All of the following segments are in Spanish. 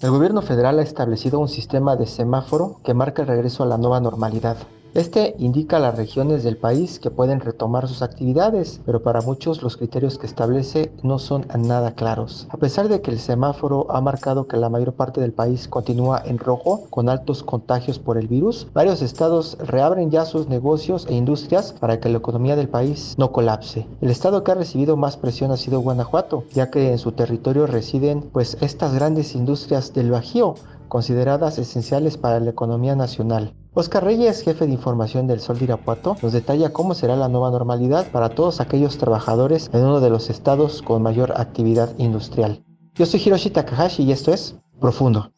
El gobierno federal ha establecido un sistema de semáforo que marca el regreso a la nueva normalidad. Este indica las regiones del país que pueden retomar sus actividades, pero para muchos los criterios que establece no son nada claros. A pesar de que el semáforo ha marcado que la mayor parte del país continúa en rojo, con altos contagios por el virus, varios estados reabren ya sus negocios e industrias para que la economía del país no colapse. El estado que ha recibido más presión ha sido Guanajuato, ya que en su territorio residen pues estas grandes industrias del Bajío, consideradas esenciales para la economía nacional. Oscar Reyes, jefe de información del Sol de Irapuato, nos detalla cómo será la nueva normalidad para todos aquellos trabajadores en uno de los estados con mayor actividad industrial. Yo soy Hiroshi Takahashi y esto es Profundo.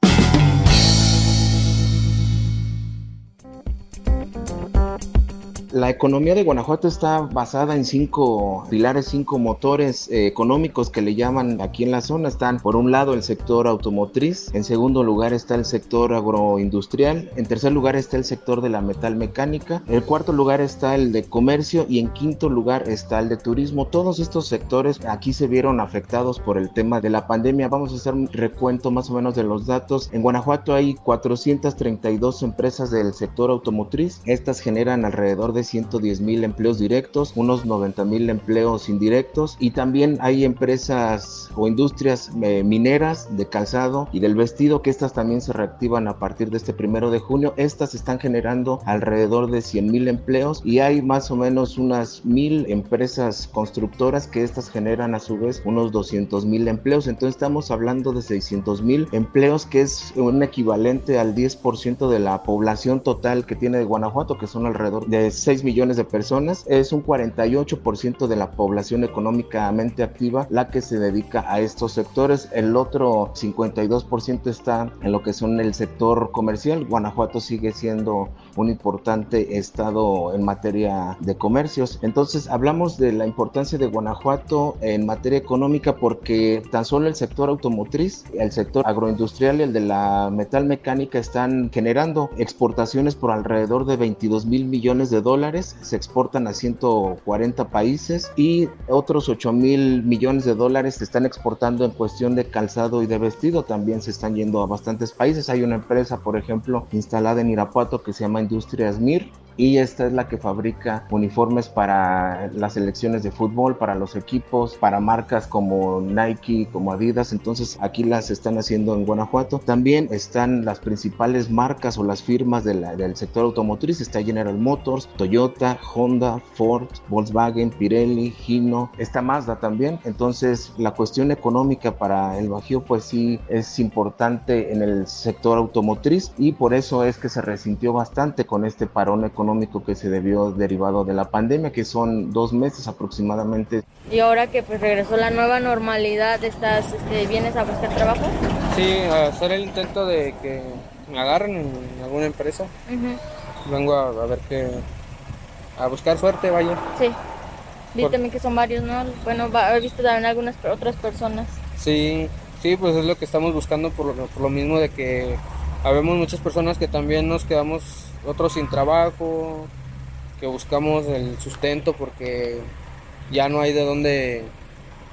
La economía de Guanajuato está basada en cinco pilares, cinco motores eh, económicos que le llaman aquí en la zona. Están por un lado el sector automotriz, en segundo lugar está el sector agroindustrial, en tercer lugar está el sector de la metal mecánica, en cuarto lugar está el de comercio y en quinto lugar está el de turismo. Todos estos sectores aquí se vieron afectados por el tema de la pandemia. Vamos a hacer un recuento más o menos de los datos. En Guanajuato hay 432 empresas del sector automotriz. Estas generan alrededor de 110 mil empleos directos, unos 90 mil empleos indirectos y también hay empresas o industrias eh, mineras de calzado y del vestido que estas también se reactivan a partir de este primero de junio. Estas están generando alrededor de 100 mil empleos y hay más o menos unas mil empresas constructoras que estas generan a su vez unos 200 mil empleos. Entonces estamos hablando de 600 mil empleos que es un equivalente al 10% de la población total que tiene de Guanajuato que son alrededor de 6 millones de personas, es un 48% de la población económicamente activa la que se dedica a estos sectores. El otro 52% está en lo que son el sector comercial. Guanajuato sigue siendo un importante estado en materia de comercios. Entonces hablamos de la importancia de Guanajuato en materia económica porque tan solo el sector automotriz, el sector agroindustrial y el de la metal mecánica están generando exportaciones por alrededor de 22 mil millones de dólares se exportan a 140 países y otros 8 mil millones de dólares se están exportando en cuestión de calzado y de vestido, también se están yendo a bastantes países. Hay una empresa, por ejemplo, instalada en Irapuato que se llama Industrias Mir y esta es la que fabrica uniformes para las selecciones de fútbol, para los equipos, para marcas como Nike, como Adidas, entonces aquí las están haciendo en Guanajuato. También están las principales marcas o las firmas del sector automotriz, está General Motors, Toyota, Honda, Ford, Volkswagen, Pirelli, Hino, está Mazda también, entonces la cuestión económica para el Bajío pues sí es importante en el sector automotriz. Y por eso es que se resintió bastante con este parón económico económico que se debió derivado de la pandemia, que son dos meses aproximadamente. Y ahora que pues regresó la nueva normalidad, ¿estás, este, ¿vienes a buscar trabajo? Sí, a hacer el intento de que me agarren en alguna empresa. Vengo a, ver que... a buscar suerte, vaya. Sí. Vi también que son varios, ¿no? Bueno, he visto también algunas otras personas. Sí, sí, pues es lo que estamos buscando por lo, por lo mismo de que habemos muchas personas que también nos quedamos otros sin trabajo, que buscamos el sustento porque ya no hay de dónde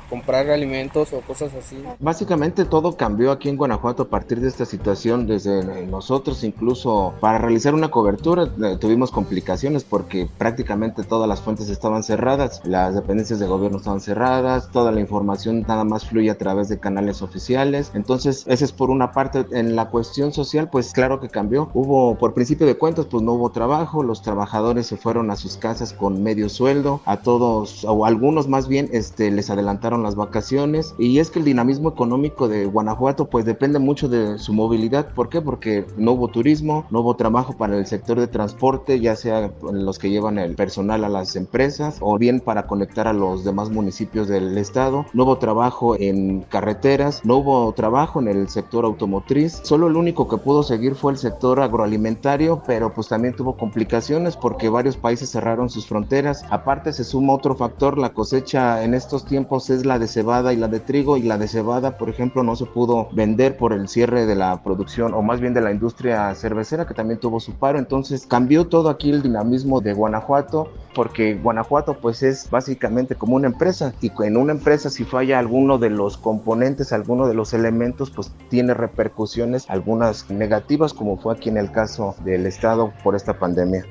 comprar alimentos o cosas así. Básicamente todo cambió aquí en Guanajuato a partir de esta situación, desde nosotros incluso para realizar una cobertura eh, tuvimos complicaciones porque prácticamente todas las fuentes estaban cerradas, las dependencias de gobierno estaban cerradas, toda la información nada más fluye a través de canales oficiales, entonces esa es por una parte. En la cuestión social pues claro que cambió, hubo por principio de cuentas pues no hubo trabajo, los trabajadores se fueron a sus casas con medio sueldo, a todos o algunos más bien este les adelantaron las vacaciones y es que el dinamismo económico de Guanajuato pues depende mucho de su movilidad. ¿Por qué? Porque no hubo turismo, no hubo trabajo para el sector de transporte, ya sea los que llevan el personal a las empresas o bien para conectar a los demás municipios del estado. No hubo trabajo en carreteras, no hubo trabajo en el sector automotriz. Solo el único que pudo seguir fue el sector agroalimentario, pero pues también tuvo complicaciones porque varios países cerraron sus fronteras. Aparte se suma otro factor, la cosecha en estos tiempos es la de cebada y la de trigo y la de cebada, por ejemplo, no se pudo vender por el cierre de la producción o más bien de la industria cervecera que también tuvo su paro. Entonces cambió todo aquí el dinamismo de Guanajuato porque Guanajuato pues es básicamente como una empresa y en una empresa si falla alguno de los componentes, alguno de los elementos pues tiene repercusiones algunas negativas como fue aquí en el caso del estado por esta pandemia.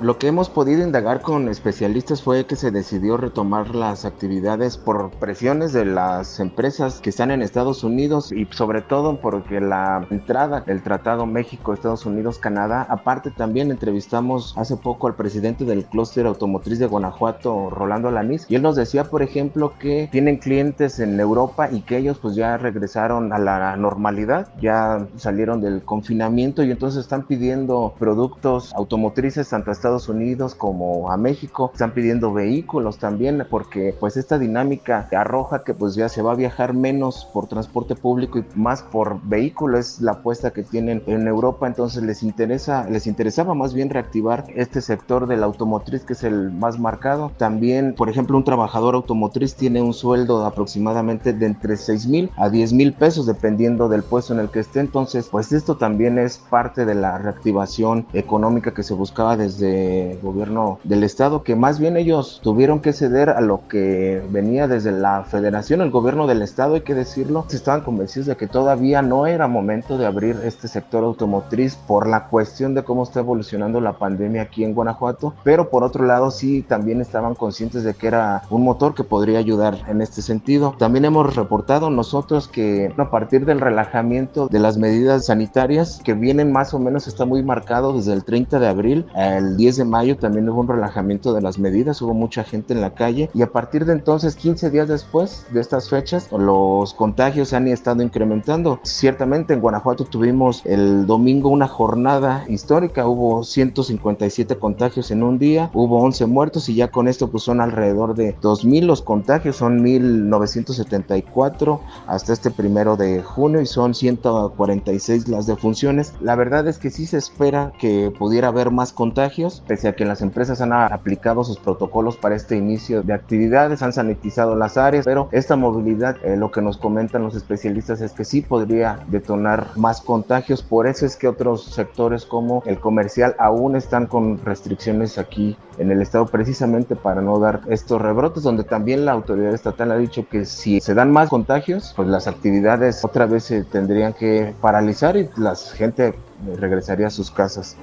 Lo que hemos podido indagar con especialistas fue que se decidió retomar las actividades por presiones de las empresas que están en Estados Unidos y sobre todo porque la entrada del Tratado México-Estados Unidos-Canadá, aparte también entrevistamos hace poco al presidente del clúster automotriz de Guanajuato, Rolando Alanís, y él nos decía, por ejemplo, que tienen clientes en Europa y que ellos pues ya regresaron a la normalidad, ya salieron del confinamiento y entonces están pidiendo productos automotrices tanto a Estados Unidos como a México. Están pidiendo vehículos también porque pues esta dinámica arroja que pues ya se va a viajar menos por transporte público y más por vehículo es la apuesta que tienen en Europa. Entonces les interesa, les interesaba más bien reactivar este sector de la automotriz que es el más marcado. También, por ejemplo, un trabajador automotriz tiene un sueldo aproximadamente de entre 6 mil a 10 mil pesos dependiendo del puesto en el que esté. Entonces, pues esto también es parte de la reactivación económica que se buscaba desde gobierno del estado, que más bien ellos tuvieron que ceder a lo que venía desde la federación, el gobierno del estado, hay que decirlo, estaban convencidos de que todavía no era momento de abrir este sector automotriz por la cuestión de cómo está evolucionando la pandemia aquí en Guanajuato, pero por otro lado sí también estaban conscientes de que era un motor que podría ayudar en este sentido. También hemos reportado nosotros que a partir del relajamiento de las medidas sanitarias que vienen más o menos está muy marcado desde el 30 de abril al 10 de mayo también hubo un relajamiento de las medidas, hubo mucha gente en la calle y a partir de entonces, 15 días después de estas fechas, los contagios han estado incrementando. Ciertamente en Guanajuato tuvimos el domingo una jornada histórica, hubo 157 contagios en un día, hubo 11 muertos y ya con esto pues son alrededor de 2.000 los contagios, son 1.974 hasta este primero de junio y son 146 las defunciones. La verdad es que sí se espera que pudiera haber más contagios, pese a que las empresas han aplicado sus protocolos para este inicio de actividades, han sanitizado las áreas, pero esta movilidad, eh, lo que nos comentan los especialistas es que sí podría detonar más contagios, por eso es que otros sectores como el comercial aún están con restricciones aquí en el estado precisamente para no dar estos rebrotes, donde también la autoridad estatal ha dicho que si se dan más contagios, pues las actividades otra vez se tendrían que paralizar y la gente regresaría a sus casas.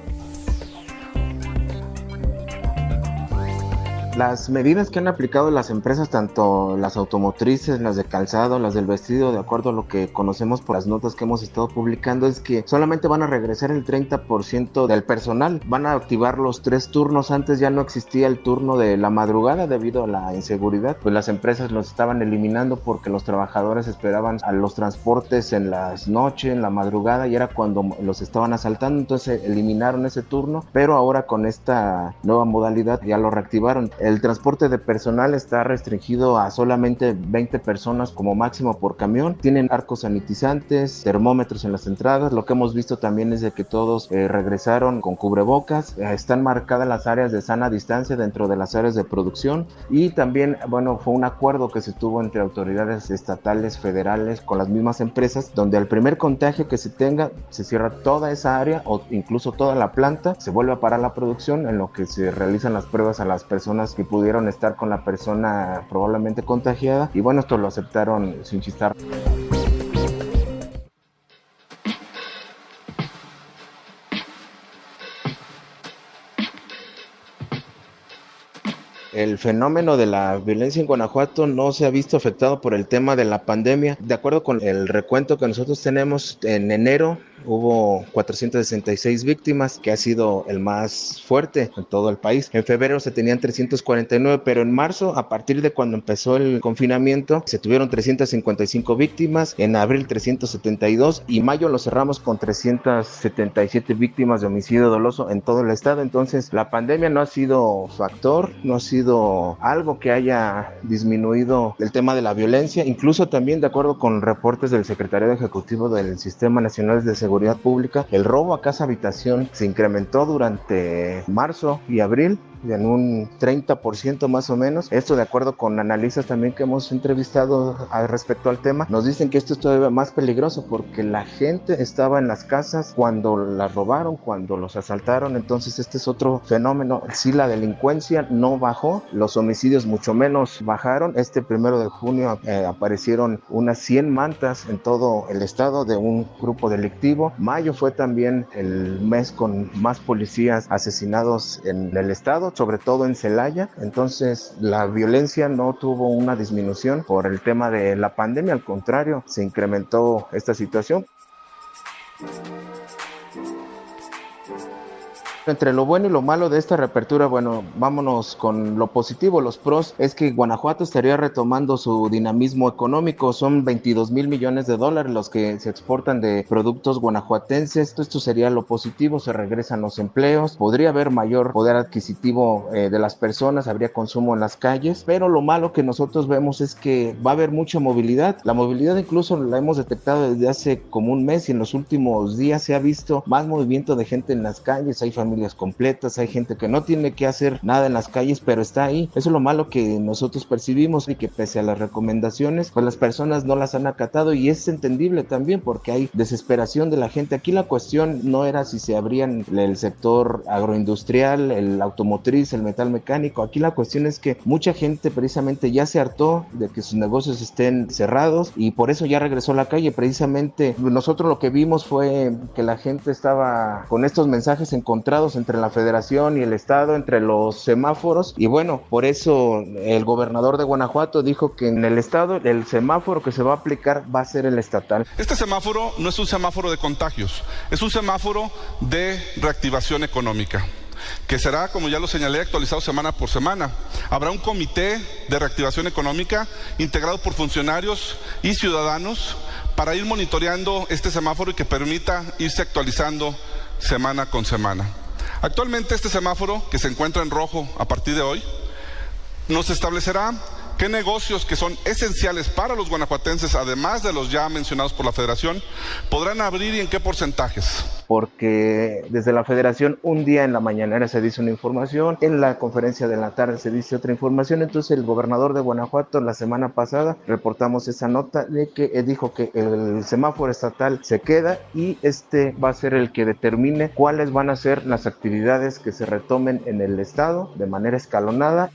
Las medidas que han aplicado las empresas, tanto las automotrices, las de calzado, las del vestido, de acuerdo a lo que conocemos por las notas que hemos estado publicando, es que solamente van a regresar el 30% del personal. Van a activar los tres turnos. Antes ya no existía el turno de la madrugada debido a la inseguridad. Pues las empresas los estaban eliminando porque los trabajadores esperaban a los transportes en las noches, en la madrugada y era cuando los estaban asaltando. Entonces eliminaron ese turno. Pero ahora con esta nueva modalidad ya lo reactivaron. El transporte de personal está restringido a solamente 20 personas como máximo por camión. Tienen arcos sanitizantes, termómetros en las entradas. Lo que hemos visto también es de que todos eh, regresaron con cubrebocas. Eh, están marcadas las áreas de sana distancia dentro de las áreas de producción. Y también, bueno, fue un acuerdo que se tuvo entre autoridades estatales, federales, con las mismas empresas, donde al primer contagio que se tenga, se cierra toda esa área o incluso toda la planta, se vuelve a parar la producción en lo que se realizan las pruebas a las personas que pudieron estar con la persona probablemente contagiada y bueno, esto lo aceptaron sin chistar. el fenómeno de la violencia en Guanajuato no se ha visto afectado por el tema de la pandemia. De acuerdo con el recuento que nosotros tenemos en enero, hubo 466 víctimas, que ha sido el más fuerte en todo el país. En febrero se tenían 349, pero en marzo, a partir de cuando empezó el confinamiento, se tuvieron 355 víctimas, en abril 372 y mayo lo cerramos con 377 víctimas de homicidio doloso en todo el estado. Entonces, la pandemia no ha sido factor, no ha sido algo que haya disminuido el tema de la violencia, incluso también de acuerdo con reportes del secretario ejecutivo del Sistema Nacional de Seguridad Pública, el robo a casa habitación se incrementó durante marzo y abril en un 30% más o menos. Esto de acuerdo con analistas también que hemos entrevistado al respecto al tema, nos dicen que esto es todavía más peligroso porque la gente estaba en las casas cuando las robaron, cuando los asaltaron, entonces este es otro fenómeno. Si la delincuencia no bajó, los homicidios mucho menos bajaron. Este primero de junio eh, aparecieron unas 100 mantas en todo el estado de un grupo delictivo. Mayo fue también el mes con más policías asesinados en el estado sobre todo en Celaya. Entonces la violencia no tuvo una disminución por el tema de la pandemia, al contrario, se incrementó esta situación. Entre lo bueno y lo malo de esta reapertura, bueno, vámonos con lo positivo, los pros, es que Guanajuato estaría retomando su dinamismo económico, son 22 mil millones de dólares los que se exportan de productos guanajuatenses, esto sería lo positivo, se regresan los empleos, podría haber mayor poder adquisitivo eh, de las personas, habría consumo en las calles, pero lo malo que nosotros vemos es que va a haber mucha movilidad, la movilidad incluso la hemos detectado desde hace como un mes y en los últimos días se ha visto más movimiento de gente en las calles, hay familias completas, hay gente que no tiene que hacer nada en las calles, pero está ahí. Eso es lo malo que nosotros percibimos y que pese a las recomendaciones, pues las personas no las han acatado y es entendible también porque hay desesperación de la gente. Aquí la cuestión no era si se abrían el sector agroindustrial, el automotriz, el metal mecánico. Aquí la cuestión es que mucha gente precisamente ya se hartó de que sus negocios estén cerrados y por eso ya regresó a la calle. Precisamente nosotros lo que vimos fue que la gente estaba con estos mensajes encontrados entre la federación y el estado, entre los semáforos. Y bueno, por eso el gobernador de Guanajuato dijo que en el estado el semáforo que se va a aplicar va a ser el estatal. Este semáforo no es un semáforo de contagios, es un semáforo de reactivación económica que será, como ya lo señalé, actualizado semana por semana. Habrá un comité de reactivación económica integrado por funcionarios y ciudadanos para ir monitoreando este semáforo y que permita irse actualizando semana con semana. Actualmente este semáforo, que se encuentra en rojo a partir de hoy, nos establecerá qué negocios que son esenciales para los guanajuatenses, además de los ya mencionados por la federación, podrán abrir y en qué porcentajes porque desde la federación un día en la mañanera se dice una información, en la conferencia de la tarde se dice otra información, entonces el gobernador de Guanajuato la semana pasada reportamos esa nota de que eh, dijo que el semáforo estatal se queda y este va a ser el que determine cuáles van a ser las actividades que se retomen en el estado de manera escalonada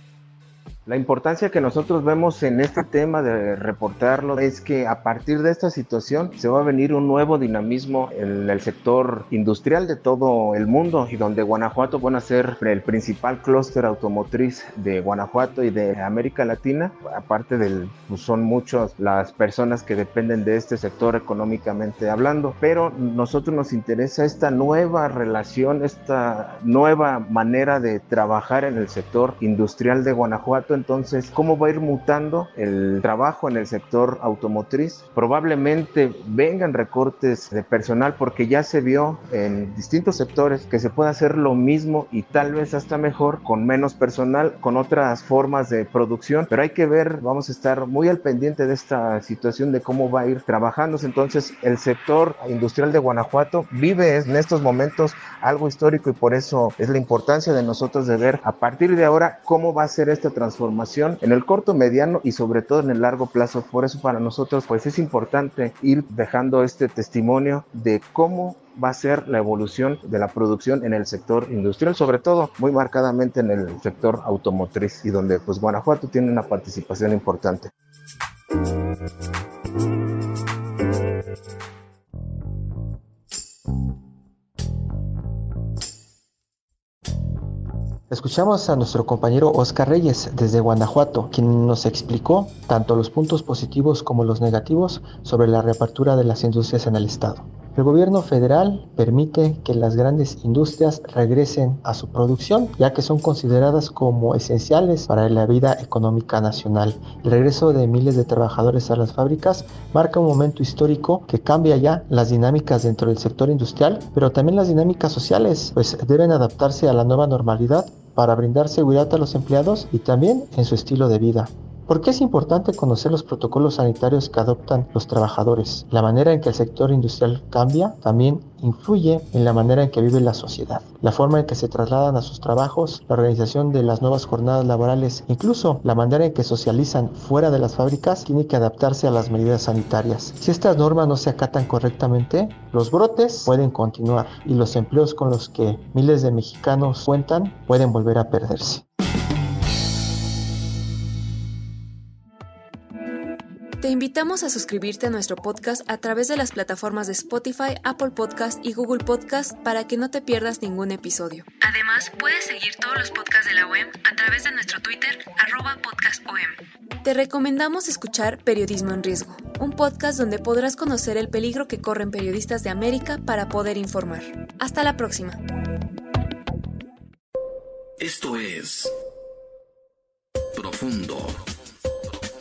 la importancia que nosotros vemos en este tema de reportarlo es que a partir de esta situación se va a venir un nuevo dinamismo en el sector industrial de todo el mundo y donde Guanajuato van a ser el principal clúster automotriz de Guanajuato y de América Latina. Aparte del, pues son muchas las personas que dependen de este sector económicamente hablando, pero nosotros nos interesa esta nueva relación, esta nueva manera de trabajar en el sector industrial de Guanajuato entonces cómo va a ir mutando el trabajo en el sector automotriz. Probablemente vengan recortes de personal porque ya se vio en distintos sectores que se puede hacer lo mismo y tal vez hasta mejor con menos personal, con otras formas de producción, pero hay que ver, vamos a estar muy al pendiente de esta situación de cómo va a ir trabajándose. Entonces el sector industrial de Guanajuato vive en estos momentos algo histórico y por eso es la importancia de nosotros de ver a partir de ahora cómo va a ser esta transformación formación en el corto, mediano y sobre todo en el largo plazo. Por eso para nosotros pues es importante ir dejando este testimonio de cómo va a ser la evolución de la producción en el sector industrial, sobre todo muy marcadamente en el sector automotriz y donde pues Guanajuato tiene una participación importante. Escuchamos a nuestro compañero Oscar Reyes desde Guanajuato, quien nos explicó tanto los puntos positivos como los negativos sobre la reapertura de las industrias en el estado. El gobierno federal permite que las grandes industrias regresen a su producción, ya que son consideradas como esenciales para la vida económica nacional. El regreso de miles de trabajadores a las fábricas marca un momento histórico que cambia ya las dinámicas dentro del sector industrial, pero también las dinámicas sociales, pues deben adaptarse a la nueva normalidad para brindar seguridad a los empleados y también en su estilo de vida. ¿Por qué es importante conocer los protocolos sanitarios que adoptan los trabajadores? La manera en que el sector industrial cambia también influye en la manera en que vive la sociedad, la forma en que se trasladan a sus trabajos, la organización de las nuevas jornadas laborales, incluso la manera en que socializan fuera de las fábricas tiene que adaptarse a las medidas sanitarias. Si estas normas no se acatan correctamente, los brotes pueden continuar y los empleos con los que miles de mexicanos cuentan pueden volver a perderse. Te invitamos a suscribirte a nuestro podcast a través de las plataformas de Spotify, Apple Podcast y Google Podcast para que no te pierdas ningún episodio. Además, puedes seguir todos los podcasts de la OEM a través de nuestro Twitter, arroba podcastom. Te recomendamos escuchar Periodismo en Riesgo, un podcast donde podrás conocer el peligro que corren periodistas de América para poder informar. Hasta la próxima. Esto es Profundo.